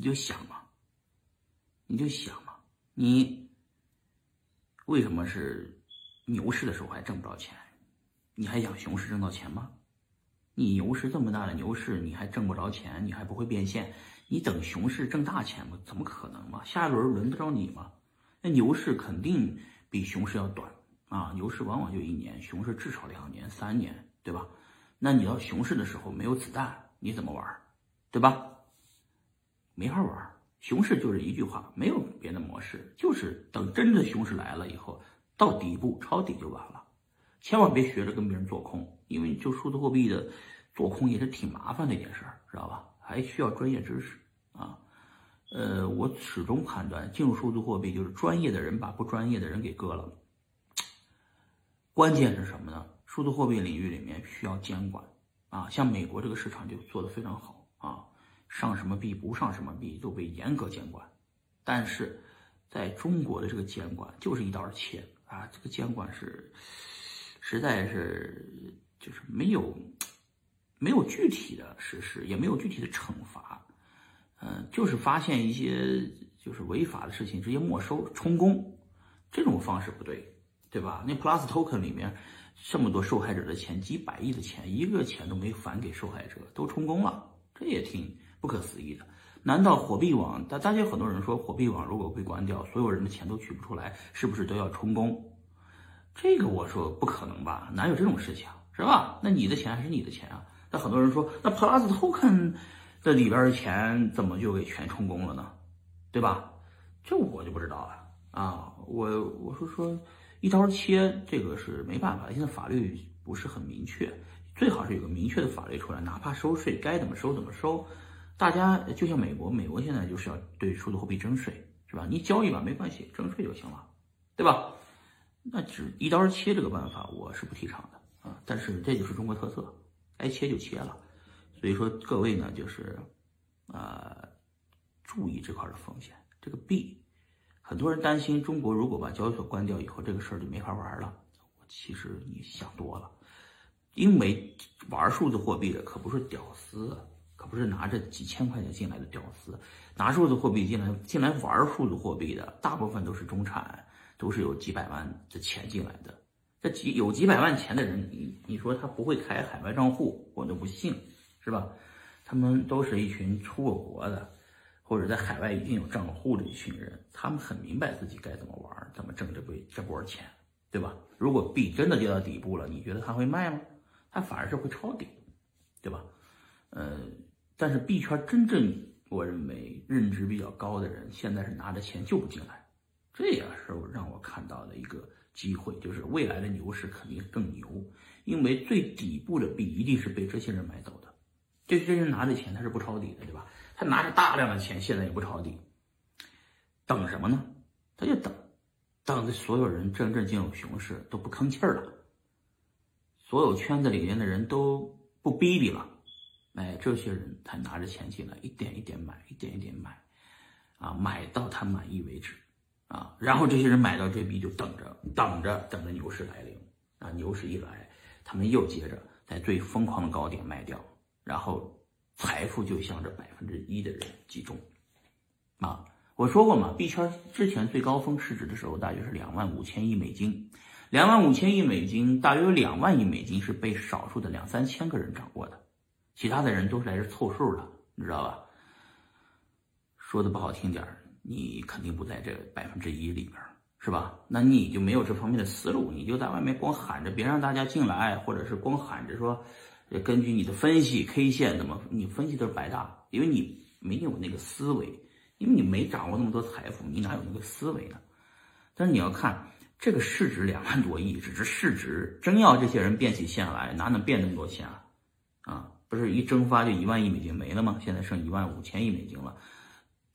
你就想嘛，你就想嘛，你为什么是牛市的时候还挣不着钱？你还想熊市挣到钱吗？你牛市这么大的牛市，你还挣不着钱，你还不会变现，你等熊市挣大钱吗？怎么可能嘛？下一轮轮得着你吗？那牛市肯定比熊市要短啊，牛市往往就一年，熊市至少两年、三年，对吧？那你要熊市的时候没有子弹，你怎么玩？对吧？没法玩。熊市就是一句话，没有别的模式，就是等真的熊市来了以后，到底部抄底就完了。千万别学着跟别人做空，因为就数字货币的做空也是挺麻烦的一件事儿，知道吧？还需要专业知识啊。呃，我始终判断，进入数字货币就是专业的人把不专业的人给割了。关键是什么呢？数字货币领域里面需要监管啊，像美国这个市场就做得非常好啊，上什么币不上什么币都被严格监管。但是在中国的这个监管就是一刀切啊，这个监管是。实在是就是没有没有具体的实施，也没有具体的惩罚，嗯，就是发现一些就是违法的事情，直接没收充公，这种方式不对，对吧？那 Plus Token 里面这么多受害者的钱，几百亿的钱，一个钱都没返给受害者，都充公了，这也挺不可思议的。难道火币网？大大家很多人说，火币网如果被关掉，所有人的钱都取不出来，是不是都要充公？这个我说不可能吧？哪有这种事情，是吧？那你的钱还是你的钱啊？那很多人说，那 Plus Token 的里边的钱怎么就给全充公了呢？对吧？这我就不知道了啊！我我是说一刀切，这个是没办法，现在法律不是很明确，最好是有个明确的法律出来，哪怕收税该怎么收怎么收。大家就像美国，美国现在就是要对数字货币征税，是吧？你交易吧没关系，征税就行了，对吧？那只一刀切这个办法，我是不提倡的啊。但是这就是中国特色，该切就切了。所以说各位呢，就是啊，注意这块的风险。这个币，很多人担心中国如果把交易所关掉以后，这个事儿就没法玩了。其实你想多了，因为玩数字货币的可不是屌丝，可不是拿着几千块钱进来的屌丝，拿数字货币进来进来玩数字货币的，大部分都是中产。都是有几百万的钱进来的，这几有几百万钱的人，你你说他不会开海外账户，我都不信，是吧？他们都是一群出过国的，或者在海外已经有账户的一群人，他们很明白自己该怎么玩，怎么挣这波这波钱，对吧？如果币真的跌到底部了，你觉得他会卖吗？他反而是会抄底，对吧？呃，但是币圈真正我认为认知比较高的人，现在是拿着钱就不进来。这也是让我看到的一个机会，就是未来的牛市肯定更牛，因为最底部的币一定是被这些人买走的，这些人拿着钱他是不抄底的，对吧？他拿着大量的钱，现在也不抄底，等什么呢？他就等，等着所有人真正进入熊市都不吭气儿了，所有圈子里面的人都不逼逼了，哎，这些人才拿着钱进来，一点一点买，一点一点买，啊，买到他满意为止。啊，然后这些人买到这笔就等着，等着，等着牛市来临。啊，牛市一来，他们又接着在最疯狂的高点卖掉，然后财富就向着百分之一的人集中。啊，我说过嘛，币圈之前最高峰市值的时候大约是两万五千亿美金，两万五千亿美金，大约有两万亿美金是被少数的两三千个人掌握的，其他的人都是来这凑数的，你知道吧？说的不好听点。你肯定不在这百分之一里边，是吧？那你就没有这方面的思路，你就在外面光喊着别让大家进来，或者是光喊着说，根据你的分析 K 线怎么，你分析都是白搭，因为你没有那个思维，因为你没掌握那么多财富，你哪有那个思维呢？但是你要看这个市值两万多亿，只是市值，真要这些人变起线来，哪能变那么多钱啊？啊，不是一蒸发就一万亿美金没了吗？现在剩一万五千亿美金了。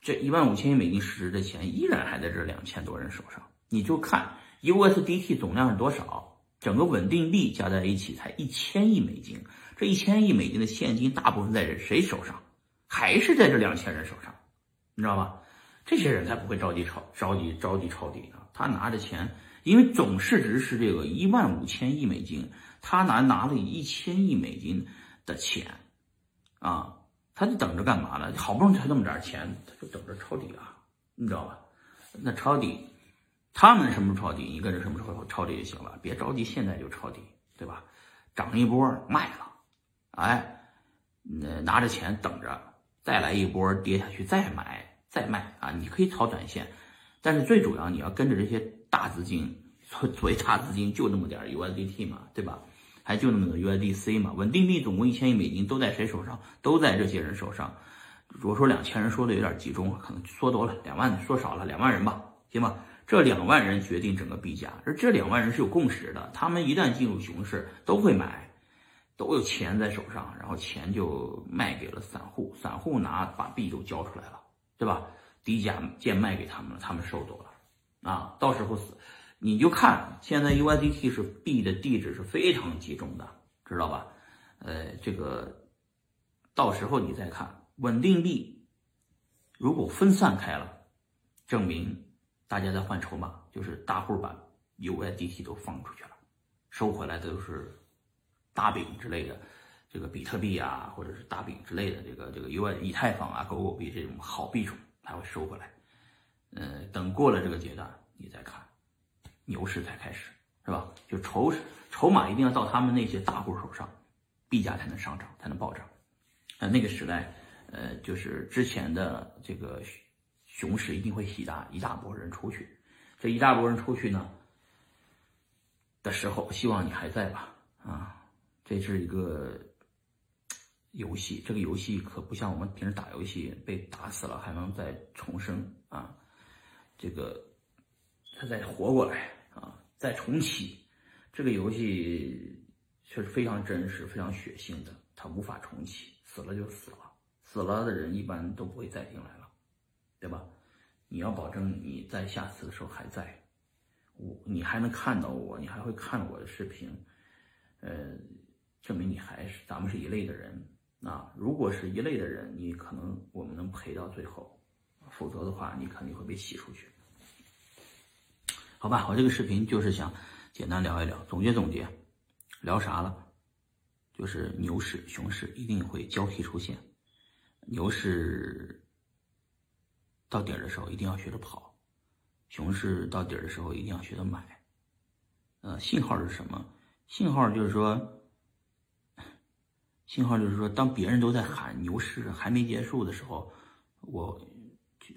这一万五千亿美金市值的钱依然还在这两千多人手上，你就看 USDT 总量是多少，整个稳定币加在一起才一千亿美金，这一千亿美金的现金大部分在谁手上？还是在这两千人手上，你知道吧？这些人才不会着急抄，着急着急抄底呢。他拿着钱，因为总市值是这个一万五千亿美金，他拿拿了一千亿美金的钱，啊。他就等着干嘛呢？好不容易才那么点钱，他就等着抄底啊，你知道吧？那抄底，他们什么时候抄底，你跟着什么时候抄底就行了，别着急现在就抄底，对吧？涨一波卖了，哎，那拿着钱等着，再来一波跌下去再买再卖啊！你可以炒短线，但是最主要你要跟着这些大资金，所所谓大资金就那么点 USDT 嘛，对吧？还就那么个 USDC 嘛，稳定币总共一千亿美金都在谁手上？都在这些人手上。如果说两千人说的有点集中，可能说多了，两万说少了，两万人吧，行吧？这两万人决定整个币价，而这两万人是有共识的，他们一旦进入熊市都会买，都有钱在手上，然后钱就卖给了散户，散户拿把币都交出来了，对吧？低价贱卖给他们了，他们收走了，啊，到时候死。你就看现在 USDT 是币的地址是非常集中的，知道吧？呃，这个到时候你再看稳定币，如果分散开了，证明大家在换筹码，就是大户把 USDT 都放出去了，收回来的都是大饼之类的，这个比特币啊，或者是大饼之类的，这个这个 U I 以太坊啊、狗狗币这种好币种，它会收回来。呃，等过了这个阶段，你再看。牛市才开始，是吧？就筹筹码一定要到他们那些大户手上，币价才能上涨，才能暴涨。呃，那个时代，呃，就是之前的这个熊市一定会洗大一大波人出去。这一大波人出去呢的时候，希望你还在吧？啊，这是一个游戏，这个游戏可不像我们平时打游戏，被打死了还能再重生啊，这个他再活过来。再重启，这个游戏确实非常真实、非常血腥的，它无法重启，死了就死了，死了的人一般都不会再进来了，对吧？你要保证你在下次的时候还在，我你还能看到我，你还会看我的视频，呃，证明你还是咱们是一类的人啊。如果是一类的人，你可能我们能陪到最后，否则的话，你肯定会被洗出去。好吧，我这个视频就是想简单聊一聊，总结总结，聊啥了？就是牛市、熊市一定会交替出现，牛市到底儿的时候一定要学着跑，熊市到底儿的时候一定要学着买。呃，信号是什么？信号就是说，信号就是说，当别人都在喊牛市还没结束的时候，我。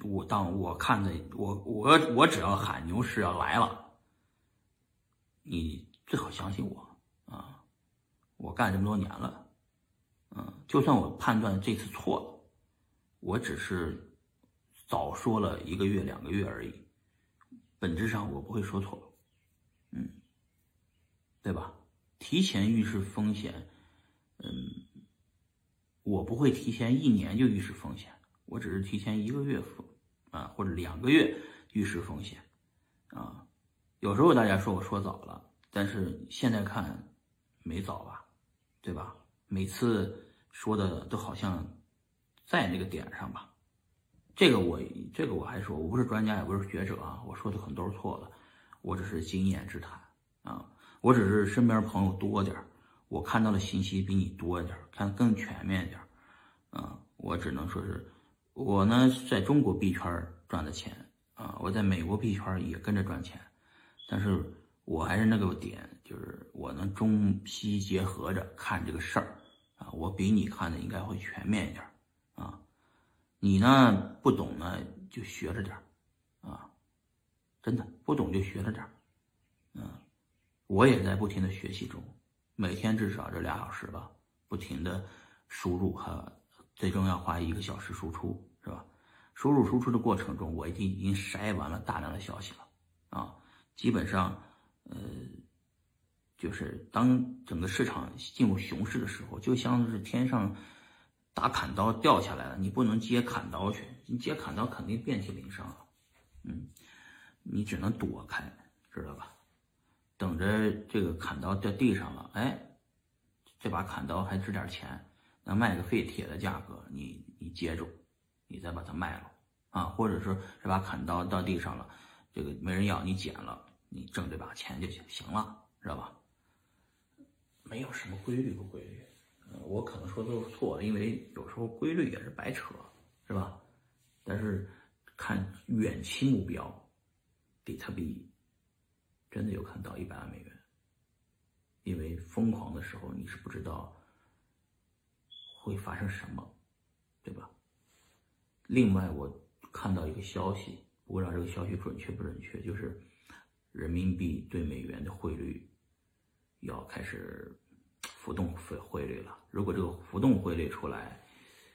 我当我看的我我我只要喊牛市要来了，你最好相信我啊！我干这么多年了，嗯，就算我判断这次错了，我只是早说了一个月两个月而已，本质上我不会说错，嗯，对吧？提前预示风险，嗯，我不会提前一年就预示风险。我只是提前一个月风啊，或者两个月预示风险啊。有时候大家说我说早了，但是现在看没早吧，对吧？每次说的都好像在那个点上吧。这个我这个我还说，我不是专家，也不是学者啊，我说的可能都是错的，我只是经验之谈啊。我只是身边朋友多点我看到的信息比你多点看更全面点啊。我只能说是。我呢，在中国币圈赚的钱啊，我在美国币圈也跟着赚钱，但是我还是那个点，就是我能中西结合着看这个事儿啊，我比你看的应该会全面一点啊。你呢不懂呢就学着点啊，真的不懂就学着点嗯，我也在不停的学习中，每天至少这俩小时吧，不停的输入和最终要花一个小时输出。输入输出的过程中，我已经已经筛完了大量的消息了，啊，基本上，呃，就是当整个市场进入熊市的时候，就像是天上打砍刀掉下来了，你不能接砍刀去，你接砍刀肯定遍体鳞伤了，嗯，你只能躲开，知道吧？等着这个砍刀掉地上了，哎，这把砍刀还值点钱，能卖个废铁的价格，你你接住。你再把它卖了啊，或者说这把砍刀到地上了，这个没人要，你捡了，你挣这把钱就行行了，知道吧？没有什么规律不规律我可能说都是错的，因为有时候规律也是白扯，是吧？但是看远期目标，比特币真的有可能到一百万美元，因为疯狂的时候你是不知道会发生什么，对吧？另外，我看到一个消息，不知道这个消息准确不准确，就是人民币对美元的汇率要开始浮动汇汇率了。如果这个浮动汇率出来，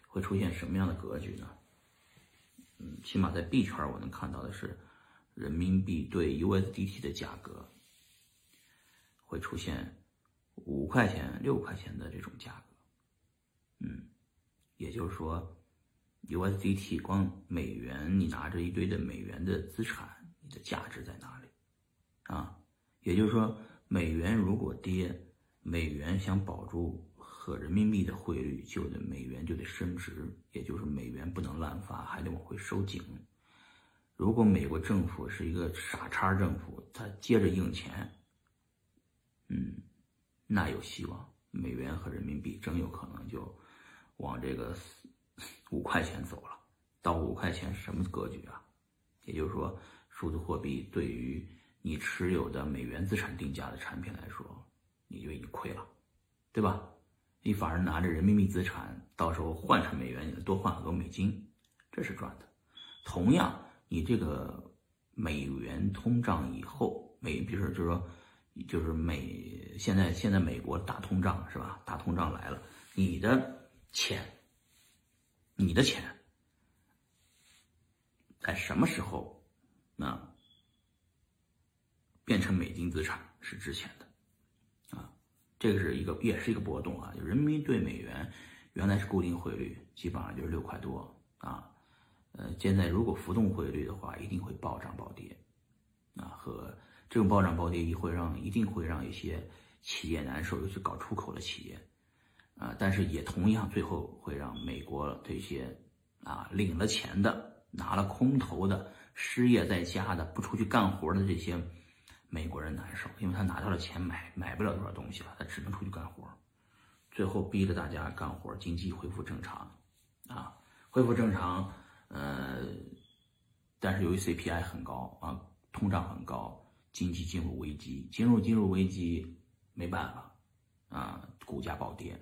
会出现什么样的格局呢？嗯，起码在币圈我能看到的是，人民币对 USDT 的价格会出现五块钱、六块钱的这种价格。嗯，也就是说。USDT 光美元，你拿着一堆的美元的资产，你的价值在哪里？啊，也就是说，美元如果跌，美元想保住和人民币的汇率，就得美元就得升值，也就是美元不能滥发，还得往回收紧。如果美国政府是一个傻叉政府，他接着印钱，嗯，那有希望，美元和人民币真有可能就往这个。五块钱走了，到五块钱是什么格局啊？也就是说，数字货币对于你持有的美元资产定价的产品来说，你就已经亏了，对吧？你反而拿着人民币资产，到时候换成美元，你能多换很多美金，这是赚的。同样，你这个美元通胀以后，美比如说就是说，就是美现在现在美国大通胀是吧？大通胀来了，你的钱。你的钱在什么时候那变成美金资产是值钱的啊？这个是一个也是一个波动啊。就人民币对美元原来是固定汇率，基本上就是六块多啊。呃，现在如果浮动汇率的话，一定会暴涨暴跌啊。和这种暴涨暴跌一会让一定会让一些企业难受，尤其搞出口的企业。啊，但是也同样，最后会让美国这些啊领了钱的、拿了空头的、失业在家的、不出去干活的这些美国人难受，因为他拿到了钱买买不了多少东西了，他只能出去干活，最后逼着大家干活，经济恢复正常，啊，恢复正常，呃，但是由于 CPI 很高啊，通胀很高，经济进入危机，进入进入危机，没办法，啊，股价暴跌。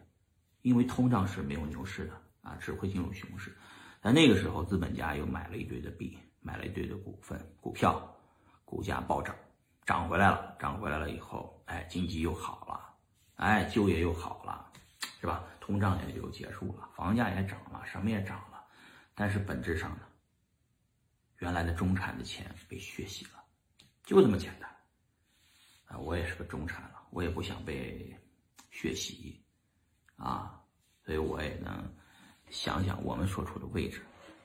因为通胀是没有牛市的啊，只会进入熊市。但那个时候，资本家又买了一堆的币，买了一堆的股份、股票，股价暴涨，涨回来了。涨回来了以后，哎，经济又好了，哎，就业又好了，是吧？通胀也就结束了，房价也涨了，什么也涨了。但是本质上呢，原来的中产的钱被血洗了，就这么简单。啊，我也是个中产了，我也不想被血洗。啊，所以我也能想想我们所处的位置，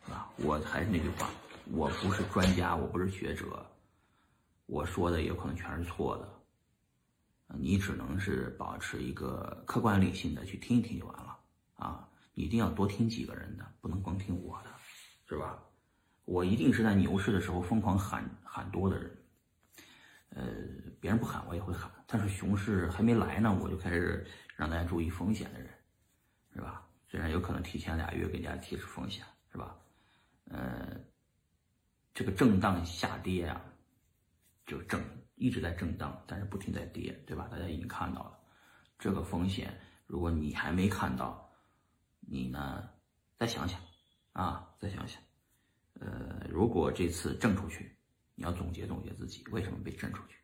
啊，我还是那句话，我不是专家，我不是学者，我说的有可能全是错的，你只能是保持一个客观理性的去听一听就完了，啊，你一定要多听几个人的，不能光听我的，是吧？我一定是在牛市的时候疯狂喊喊多的人，呃，别人不喊我也会喊，但是熊市还没来呢，我就开始。让大家注意风险的人，是吧？虽然有可能提前俩月给大家提示风险，是吧？呃，这个震荡下跌啊，就震一直在震荡，但是不停在跌，对吧？大家已经看到了这个风险，如果你还没看到，你呢再想想啊，再想想，呃，如果这次震出去，你要总结总结自己为什么被震出去；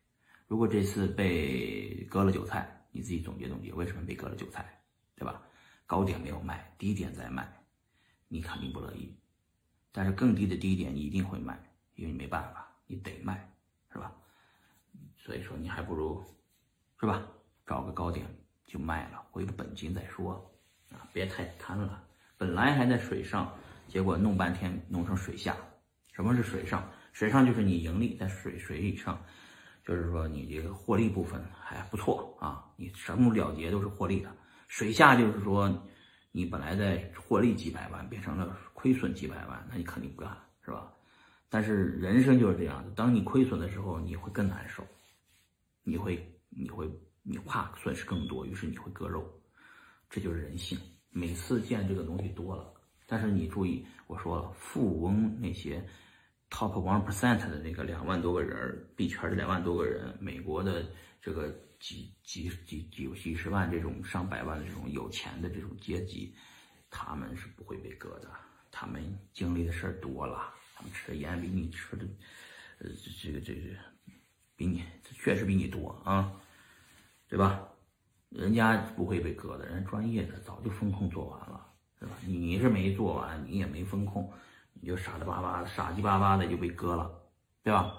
如果这次被割了韭菜。你自己总结总结，为什么被割了韭菜，对吧？高点没有卖，低点在卖，你肯定不乐意。但是更低的低点你一定会卖，因为你没办法，你得卖，是吧？所以说你还不如，是吧？找个高点就卖了，回个本金再说啊！别太贪了。本来还在水上，结果弄半天弄成水下。什么是水上？水上就是你盈利在水水以上。就是说，你这个获利部分还不错啊，你什么了结都是获利的。水下就是说，你本来在获利几百万，变成了亏损几百万，那你肯定不干，是吧？但是人生就是这样的，当你亏损的时候，你会更难受，你会，你会，你怕损失更多，于是你会割肉。这就是人性。每次见这个东西多了，但是你注意，我说了，富翁那些 top one percent 的那个两万多个人，币圈的两万多个人，美国的这个几几几几几十万这种上百万的这种有钱的这种阶级，他们是不会被割的。他们经历的事儿多了，他们吃的盐比你吃的，呃，这个这个比你确实比你多啊，对吧？人家不会被割的，人家专业的早就风控做完了，是吧？你是没做完，你也没风控，你就傻的巴巴的、傻鸡巴巴的就被割了，对吧？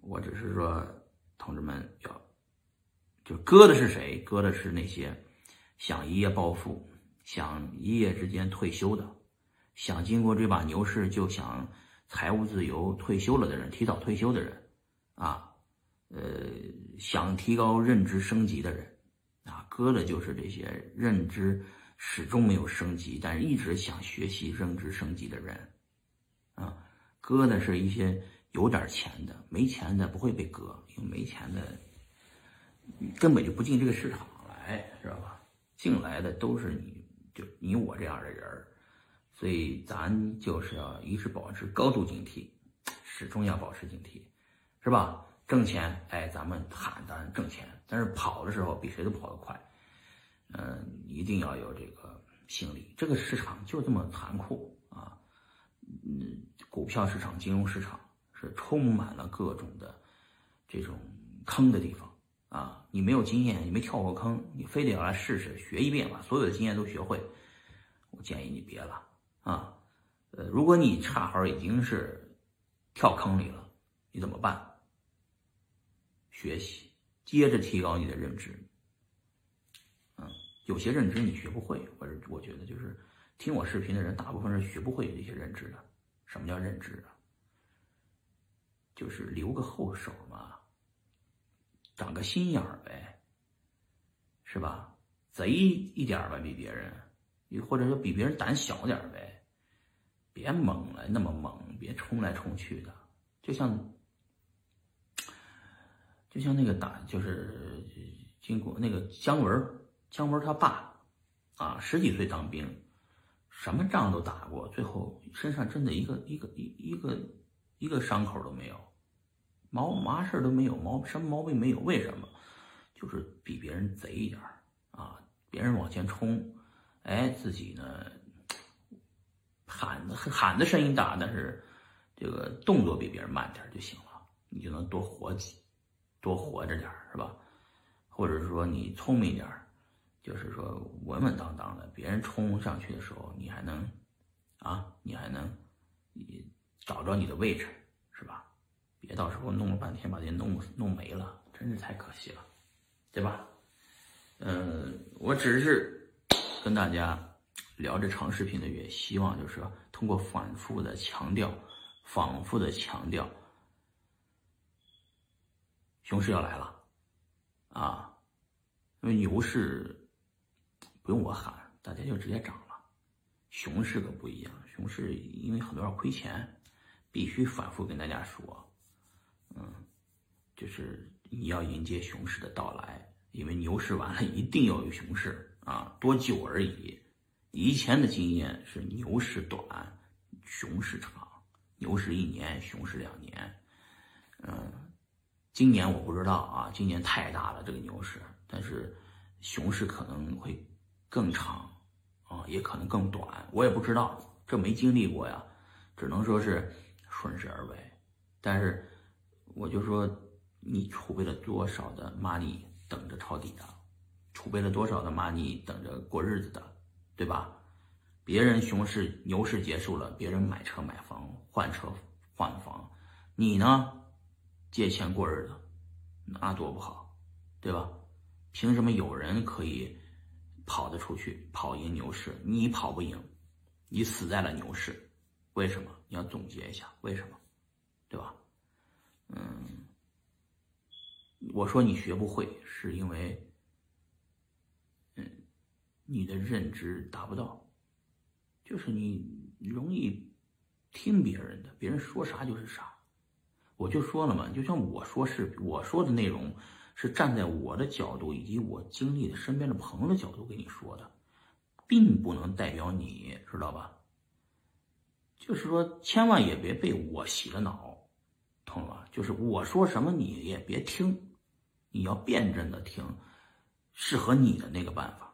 我只是说，同志们要，就割的是谁？割的是那些想一夜暴富、想一夜之间退休的。想经过这把牛市就想财务自由退休了的人，提早退休的人，啊，呃，想提高认知升级的人，啊，割的就是这些认知始终没有升级，但是一直想学习认知升级的人，啊，割的是一些有点钱的，没钱的不会被割，因为没钱的根本就不进这个市场来，知道吧？进来的都是你就你我这样的人儿。所以咱就是要一直保持高度警惕，始终要保持警惕，是吧？挣钱，哎，咱们喊咱挣钱，但是跑的时候比谁都跑得快，嗯，一定要有这个心理。这个市场就这么残酷，嗯，股票市场、金融市场是充满了各种的这种坑的地方啊。你没有经验，你没跳过坑，你非得要来试试，学一遍，把所有的经验都学会，我建议你别了。啊，呃，如果你恰好已经是跳坑里了，你怎么办？学习，接着提高你的认知。嗯，有些认知你学不会，或者我觉得就是听我视频的人，大部分是学不会这些认知的。什么叫认知啊？就是留个后手嘛，长个心眼儿呗，是吧？贼一点吧，比别人，或者说比别人胆小点呗。别猛了，那么猛，别冲来冲去的，就像，就像那个打，就是经过那个姜文，姜文他爸，啊，十几岁当兵，什么仗都打过，最后身上真的一个一个一一个一个伤口都没有，毛嘛事都没有，毛什么毛病没有？为什么？就是比别人贼一点啊，别人往前冲，哎，自己呢？喊的喊的声音大，但是这个动作比别人慢点就行了，你就能多活几，多活着点是吧？或者说你聪明点就是说稳稳当当的，别人冲上去的时候，你还能啊，你还能你找着你的位置，是吧？别到时候弄了半天把这弄弄没了，真是太可惜了，对吧？嗯，我只是跟大家。聊这长视频的，也希望就是说，通过反复的强调，反复的强调，熊市要来了，啊，因为牛市不用我喊，大家就直接涨了，熊市可不一样，熊市因为很多人亏钱，必须反复跟大家说，嗯，就是你要迎接熊市的到来，因为牛市完了一定要有熊市啊，多久而已。以前的经验是牛市短，熊市长，牛市一年，熊市两年。嗯，今年我不知道啊，今年太大了这个牛市，但是熊市可能会更长啊，也可能更短，我也不知道，这没经历过呀，只能说是顺势而为。但是我就说，你储备了多少的 money 等着抄底的，储备了多少的 money 等着过日子的。对吧？别人熊市、牛市结束了，别人买车、买房、换车、换房，你呢？借钱过日子，那多不好，对吧？凭什么有人可以跑得出去，跑赢牛市，你跑不赢？你死在了牛市，为什么？你要总结一下，为什么？对吧？嗯，我说你学不会，是因为。嗯你的认知达不到，就是你容易听别人的，别人说啥就是啥。我就说了嘛，就像我说是我说的内容，是站在我的角度以及我经历的身边的朋友的角度跟你说的。并不能代表你，知道吧？就是说，千万也别被我洗了脑，懂了吧？就是我说什么你也别听，你要辩证的听，适合你的那个办法。